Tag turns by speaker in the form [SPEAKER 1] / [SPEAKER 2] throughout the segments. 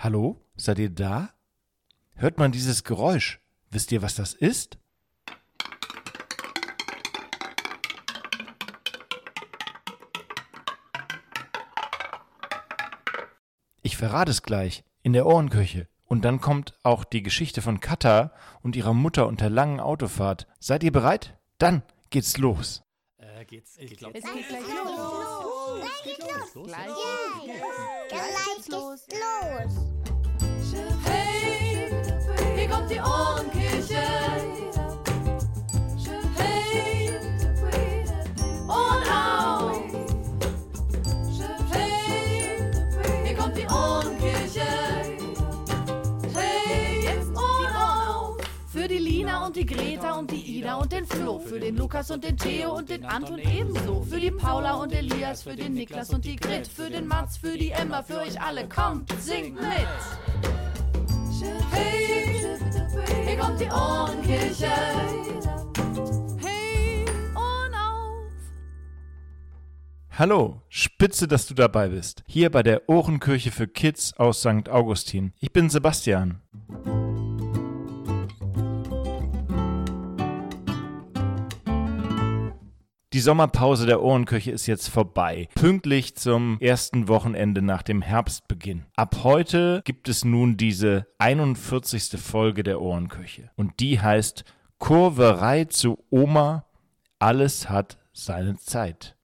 [SPEAKER 1] Hallo? Seid ihr da? Hört man dieses Geräusch? Wisst ihr, was das ist? Ich verrate es gleich in der Ohrenküche. Und dann kommt auch die Geschichte von Katha und ihrer Mutter unter der langen Autofahrt. Seid ihr bereit? Dann geht's los.
[SPEAKER 2] Äh, geht's, ich glaub,
[SPEAKER 3] Es geht gleich los.
[SPEAKER 4] Gleich geht's los.
[SPEAKER 3] Gleich,
[SPEAKER 4] Gleich geht's los.
[SPEAKER 5] Kommt die Ohrenkirche. Hey, Ohren auf. Hey, hier kommt die Ohrenkirche. Hey, jetzt Ohren auf.
[SPEAKER 3] Für die Lina und die Greta und die Ida und den Flo. Für den Lukas und den Theo und den Anton ebenso. Für die Paula und Elias, für den Niklas und die Grit. Für den Mats, für die Emma, für euch alle. Kommt, singt mit.
[SPEAKER 5] Hey, kommt die Ohrenkirche.
[SPEAKER 3] Hey, Ohren auf.
[SPEAKER 1] Hallo, spitze, dass du dabei bist. Hier bei der Ohrenkirche für Kids aus St. Augustin. Ich bin Sebastian. Die Sommerpause der Ohrenkirche ist jetzt vorbei. Pünktlich zum ersten Wochenende nach dem Herbstbeginn. Ab heute gibt es nun diese 41. Folge der Ohrenkirche. Und die heißt Kurverei zu Oma. Alles hat seine Zeit.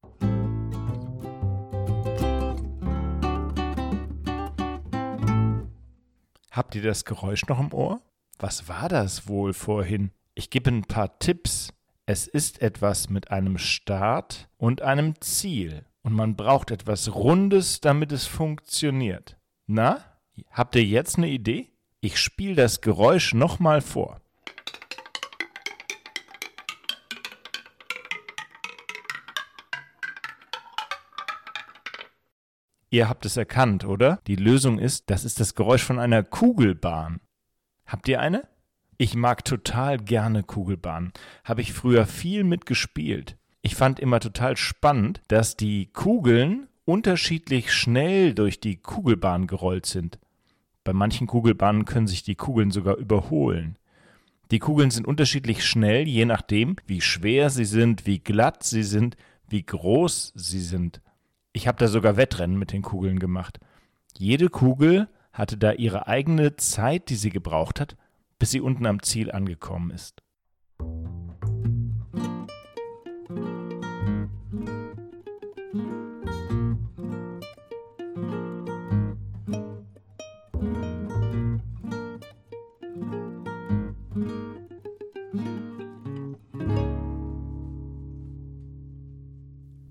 [SPEAKER 1] Habt ihr das Geräusch noch im Ohr? Was war das wohl vorhin? Ich gebe ein paar Tipps. Es ist etwas mit einem Start und einem Ziel. Und man braucht etwas Rundes, damit es funktioniert. Na, habt ihr jetzt eine Idee? Ich spiele das Geräusch nochmal vor. Ihr habt es erkannt, oder? Die Lösung ist, das ist das Geräusch von einer Kugelbahn. Habt ihr eine? Ich mag total gerne Kugelbahnen. Habe ich früher viel mitgespielt. Ich fand immer total spannend, dass die Kugeln unterschiedlich schnell durch die Kugelbahn gerollt sind. Bei manchen Kugelbahnen können sich die Kugeln sogar überholen. Die Kugeln sind unterschiedlich schnell, je nachdem, wie schwer sie sind, wie glatt sie sind, wie groß sie sind. Ich habe da sogar Wettrennen mit den Kugeln gemacht. Jede Kugel hatte da ihre eigene Zeit, die sie gebraucht hat, bis sie unten am Ziel angekommen ist.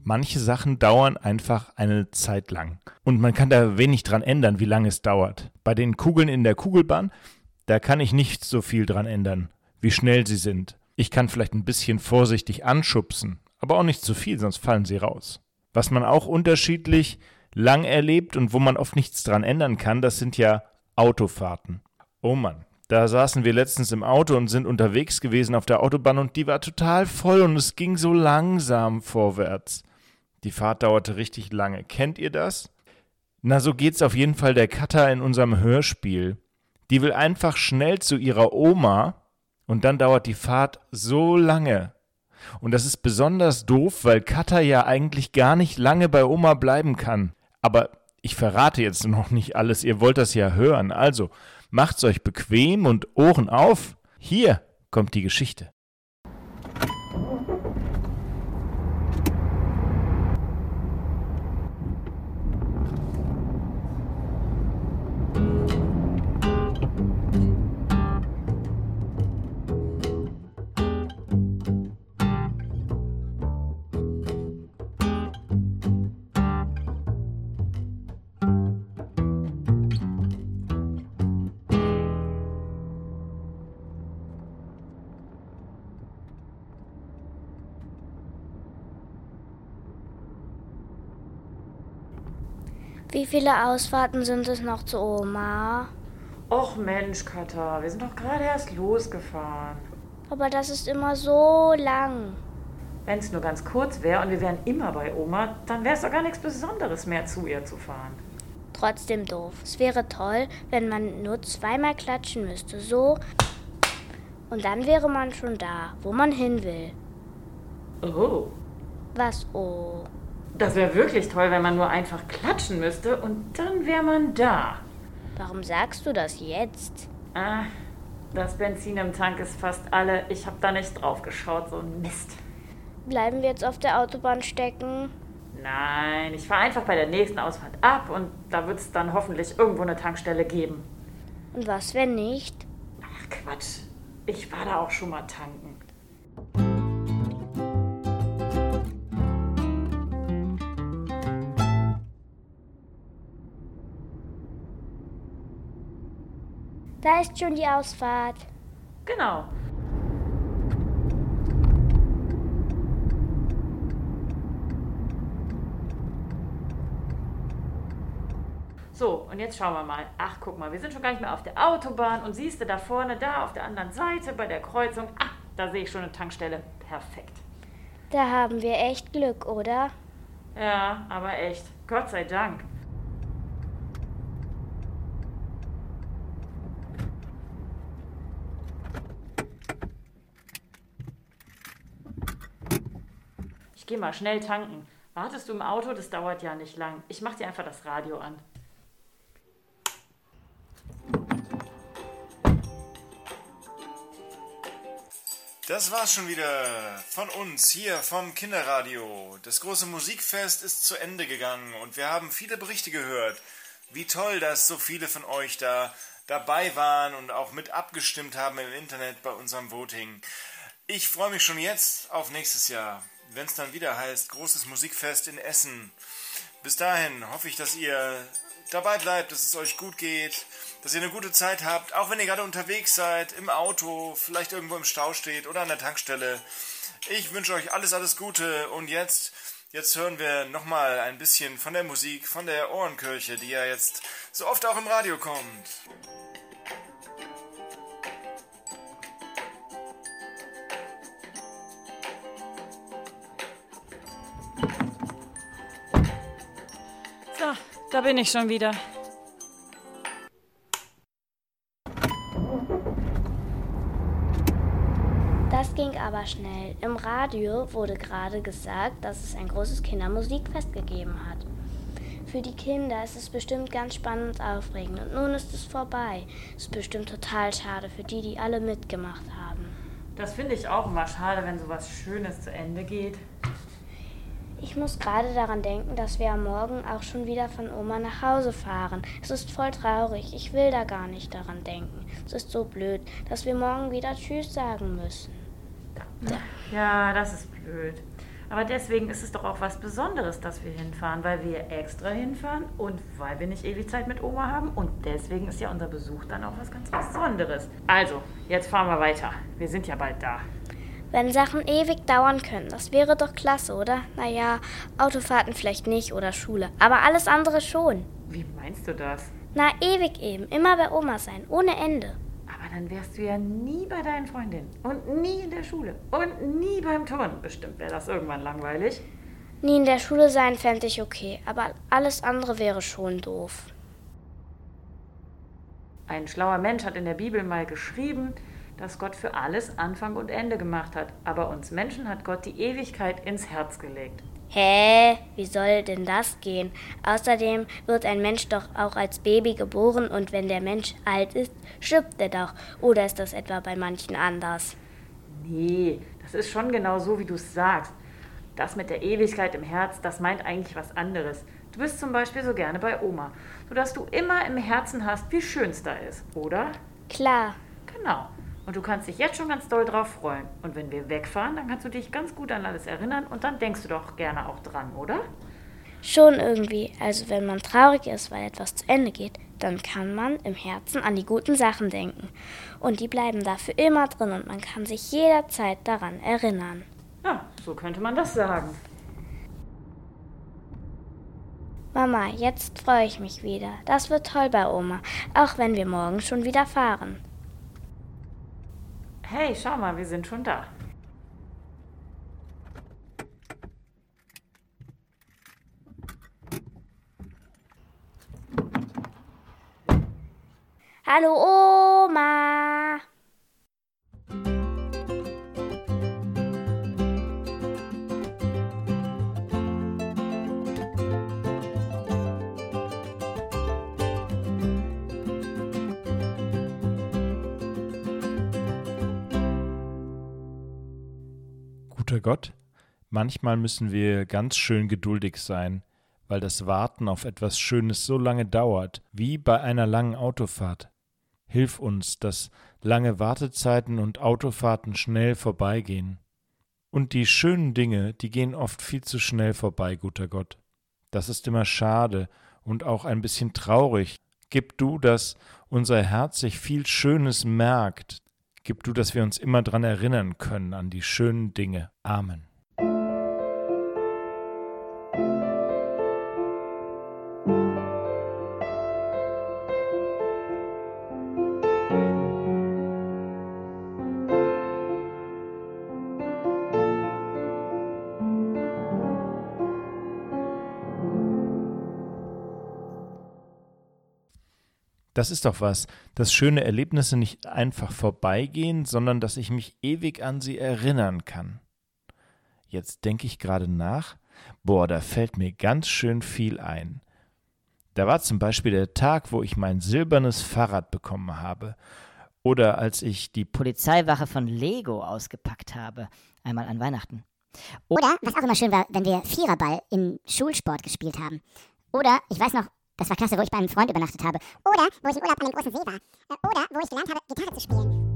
[SPEAKER 1] Manche Sachen dauern einfach eine Zeit lang. Und man kann da wenig dran ändern, wie lange es dauert. Bei den Kugeln in der Kugelbahn, da kann ich nicht so viel dran ändern, wie schnell sie sind. Ich kann vielleicht ein bisschen vorsichtig anschubsen, aber auch nicht zu viel, sonst fallen sie raus. Was man auch unterschiedlich lang erlebt und wo man oft nichts dran ändern kann, das sind ja Autofahrten. Oh Mann, da saßen wir letztens im Auto und sind unterwegs gewesen auf der Autobahn und die war total voll und es ging so langsam vorwärts. Die Fahrt dauerte richtig lange. Kennt ihr das? Na, so geht's auf jeden Fall der Cutter in unserem Hörspiel. Die will einfach schnell zu ihrer Oma und dann dauert die Fahrt so lange. Und das ist besonders doof, weil Cutter ja eigentlich gar nicht lange bei Oma bleiben kann. Aber ich verrate jetzt noch nicht alles, ihr wollt das ja hören. Also, macht's euch bequem und Ohren auf. Hier kommt die Geschichte.
[SPEAKER 4] Wie viele Ausfahrten sind es noch zu Oma?
[SPEAKER 6] Och Mensch, Katha, wir sind doch gerade erst losgefahren.
[SPEAKER 4] Aber das ist immer so lang.
[SPEAKER 6] Wenn es nur ganz kurz wäre und wir wären immer bei Oma, dann wäre es doch gar nichts Besonderes mehr, zu ihr zu fahren.
[SPEAKER 4] trotzdem doof. Es wäre toll, wenn man nur zweimal klatschen müsste. So. Und dann wäre man schon da, wo man hin will.
[SPEAKER 6] Oh.
[SPEAKER 4] Was oh?
[SPEAKER 6] Das wäre wirklich toll, wenn man nur einfach klatschen müsste und dann wäre man da.
[SPEAKER 4] Warum sagst du das jetzt?
[SPEAKER 6] Ah, das Benzin im Tank ist fast alle. Ich habe da nicht drauf geschaut, so ein Mist.
[SPEAKER 4] Bleiben wir jetzt auf der Autobahn stecken?
[SPEAKER 6] Nein, ich fahre einfach bei der nächsten Ausfahrt ab und da wird es dann hoffentlich irgendwo eine Tankstelle geben.
[SPEAKER 4] Und was, wenn nicht?
[SPEAKER 6] Ach Quatsch, ich war da auch schon mal tanken.
[SPEAKER 4] Da ist schon die Ausfahrt.
[SPEAKER 6] Genau. So, und jetzt schauen wir mal. Ach, guck mal, wir sind schon gar nicht mehr auf der Autobahn und siehst du da vorne, da auf der anderen Seite bei der Kreuzung, ah, da sehe ich schon eine Tankstelle. Perfekt.
[SPEAKER 4] Da haben wir echt Glück, oder?
[SPEAKER 6] Ja, aber echt. Gott sei Dank. Gehe mal schnell tanken. Wartest du im Auto? Das dauert ja nicht lang. Ich mach dir einfach das Radio an.
[SPEAKER 1] Das war's schon wieder von uns hier vom Kinderradio. Das große Musikfest ist zu Ende gegangen und wir haben viele Berichte gehört. Wie toll, dass so viele von euch da dabei waren und auch mit abgestimmt haben im Internet bei unserem Voting. Ich freue mich schon jetzt auf nächstes Jahr, wenn es dann wieder heißt Großes Musikfest in Essen. Bis dahin hoffe ich, dass ihr dabei bleibt, dass es euch gut geht, dass ihr eine gute Zeit habt, auch wenn ihr gerade unterwegs seid, im Auto, vielleicht irgendwo im Stau steht oder an der Tankstelle. Ich wünsche euch alles, alles Gute und jetzt, jetzt hören wir nochmal ein bisschen von der Musik, von der Ohrenkirche, die ja jetzt so oft auch im Radio kommt.
[SPEAKER 6] Da bin ich schon wieder.
[SPEAKER 4] Das ging aber schnell. Im Radio wurde gerade gesagt, dass es ein großes Kindermusikfest gegeben hat. Für die Kinder ist es bestimmt ganz spannend und aufregend. Und nun ist es vorbei. Es ist bestimmt total schade für die, die alle mitgemacht haben.
[SPEAKER 6] Das finde ich auch immer schade, wenn sowas Schönes zu Ende geht.
[SPEAKER 4] Ich muss gerade daran denken, dass wir am Morgen auch schon wieder von Oma nach Hause fahren. Es ist voll traurig. Ich will da gar nicht daran denken. Es ist so blöd, dass wir morgen wieder Tschüss sagen müssen.
[SPEAKER 6] Ja, das ist blöd. Aber deswegen ist es doch auch was Besonderes, dass wir hinfahren, weil wir extra hinfahren und weil wir nicht ewig Zeit mit Oma haben. Und deswegen ist ja unser Besuch dann auch was ganz Besonderes. Also, jetzt fahren wir weiter. Wir sind ja bald da.
[SPEAKER 4] Wenn Sachen ewig dauern können, das wäre doch klasse, oder? Naja, Autofahrten vielleicht nicht oder Schule, aber alles andere schon.
[SPEAKER 6] Wie meinst du das?
[SPEAKER 4] Na, ewig eben, immer bei Oma sein, ohne Ende.
[SPEAKER 6] Aber dann wärst du ja nie bei deinen Freundinnen und nie in der Schule und nie beim Turnen. Bestimmt wäre das irgendwann langweilig.
[SPEAKER 4] Nie in der Schule sein fände ich okay, aber alles andere wäre schon doof.
[SPEAKER 6] Ein schlauer Mensch hat in der Bibel mal geschrieben, dass Gott für alles Anfang und Ende gemacht hat. Aber uns Menschen hat Gott die Ewigkeit ins Herz gelegt.
[SPEAKER 4] Hä? Wie soll denn das gehen? Außerdem wird ein Mensch doch auch als Baby geboren und wenn der Mensch alt ist, stirbt er doch. Oder ist das etwa bei manchen anders?
[SPEAKER 6] Nee, das ist schon genau so, wie du es sagst. Das mit der Ewigkeit im Herz, das meint eigentlich was anderes. Du bist zum Beispiel so gerne bei Oma, sodass du immer im Herzen hast, wie schön es da ist, oder?
[SPEAKER 4] Klar.
[SPEAKER 6] Genau. Und du kannst dich jetzt schon ganz doll drauf freuen. Und wenn wir wegfahren, dann kannst du dich ganz gut an alles erinnern und dann denkst du doch gerne auch dran, oder?
[SPEAKER 4] Schon irgendwie. Also wenn man traurig ist, weil etwas zu Ende geht, dann kann man im Herzen an die guten Sachen denken. Und die bleiben dafür immer drin und man kann sich jederzeit daran erinnern.
[SPEAKER 6] Ja, so könnte man das sagen.
[SPEAKER 4] Mama, jetzt freue ich mich wieder. Das wird toll bei Oma, auch wenn wir morgen schon wieder fahren
[SPEAKER 6] hey, schau mal, wir sind schon da.
[SPEAKER 4] Hallo Oma.
[SPEAKER 1] Guter Gott, manchmal müssen wir ganz schön geduldig sein, weil das Warten auf etwas Schönes so lange dauert, wie bei einer langen Autofahrt. Hilf uns, dass lange Wartezeiten und Autofahrten schnell vorbeigehen. Und die schönen Dinge, die gehen oft viel zu schnell vorbei, guter Gott. Das ist immer schade und auch ein bisschen traurig. Gib du, dass unser Herz sich viel Schönes merkt. Gib du, dass wir uns immer daran erinnern können an die schönen Dinge. Amen. Das ist doch was, dass schöne Erlebnisse nicht einfach vorbeigehen, sondern dass ich mich ewig an sie erinnern kann. Jetzt denke ich gerade nach, boah, da fällt mir ganz schön viel ein. Da war zum Beispiel der Tag, wo ich mein silbernes Fahrrad bekommen habe. Oder als ich die
[SPEAKER 2] Polizeiwache von Lego ausgepackt habe, einmal an Weihnachten.
[SPEAKER 7] Oder, was auch immer schön war, wenn wir Viererball im Schulsport gespielt haben. Oder, ich weiß noch, das war klasse, wo ich bei einem Freund übernachtet habe. Oder wo ich im Urlaub an dem großen See war. Äh, Oder wo ich gelernt habe, Gitarre zu spielen.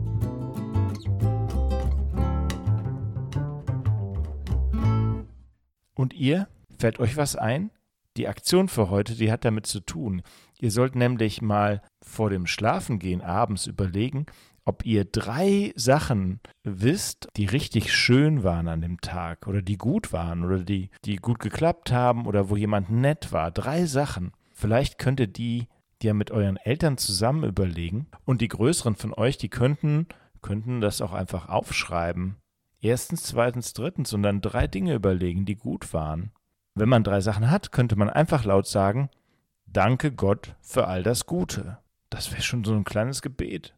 [SPEAKER 1] Und ihr? Fällt euch was ein? Die Aktion für heute, die hat damit zu tun. Ihr sollt nämlich mal vor dem Schlafengehen abends überlegen, ob ihr drei Sachen wisst, die richtig schön waren an dem Tag oder die gut waren oder die, die gut geklappt haben oder wo jemand nett war. Drei Sachen. Vielleicht könnt ihr die ja mit euren Eltern zusammen überlegen und die größeren von euch, die könnten, könnten das auch einfach aufschreiben. Erstens, zweitens, drittens und dann drei Dinge überlegen, die gut waren. Wenn man drei Sachen hat, könnte man einfach laut sagen, Danke Gott für all das Gute. Das wäre schon so ein kleines Gebet.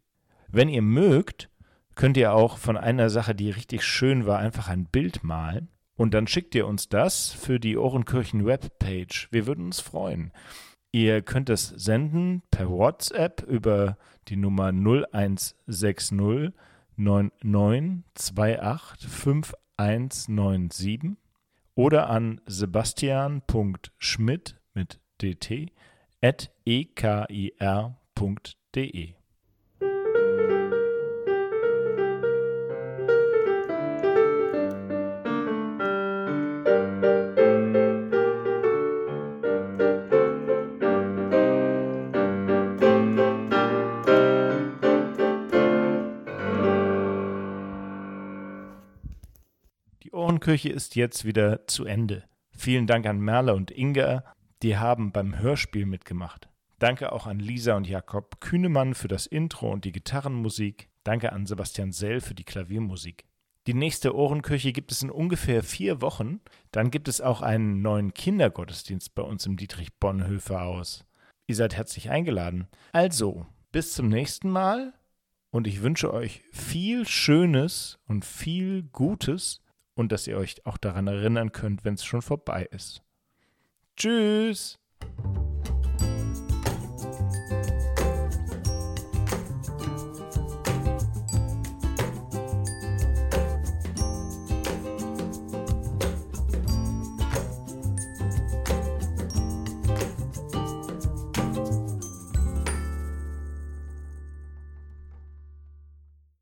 [SPEAKER 1] Wenn ihr mögt, könnt ihr auch von einer Sache, die richtig schön war, einfach ein Bild malen und dann schickt ihr uns das für die Ohrenkirchen Webpage. Wir würden uns freuen. Ihr könnt es senden per WhatsApp über die Nummer 0160 99285197 oder an sebastian.schmidt mit dt at ekir.de. Die Ohrenkirche ist jetzt wieder zu Ende. Vielen Dank an Merle und Inga, die haben beim Hörspiel mitgemacht. Danke auch an Lisa und Jakob Kühnemann für das Intro und die Gitarrenmusik. Danke an Sebastian Sell für die Klaviermusik. Die nächste Ohrenkirche gibt es in ungefähr vier Wochen. Dann gibt es auch einen neuen Kindergottesdienst bei uns im Dietrich-Bonhoeffer Haus. Ihr seid herzlich eingeladen. Also, bis zum nächsten Mal und ich wünsche euch viel Schönes und viel Gutes und dass ihr euch auch daran erinnern könnt, wenn es schon vorbei ist. Tschüss!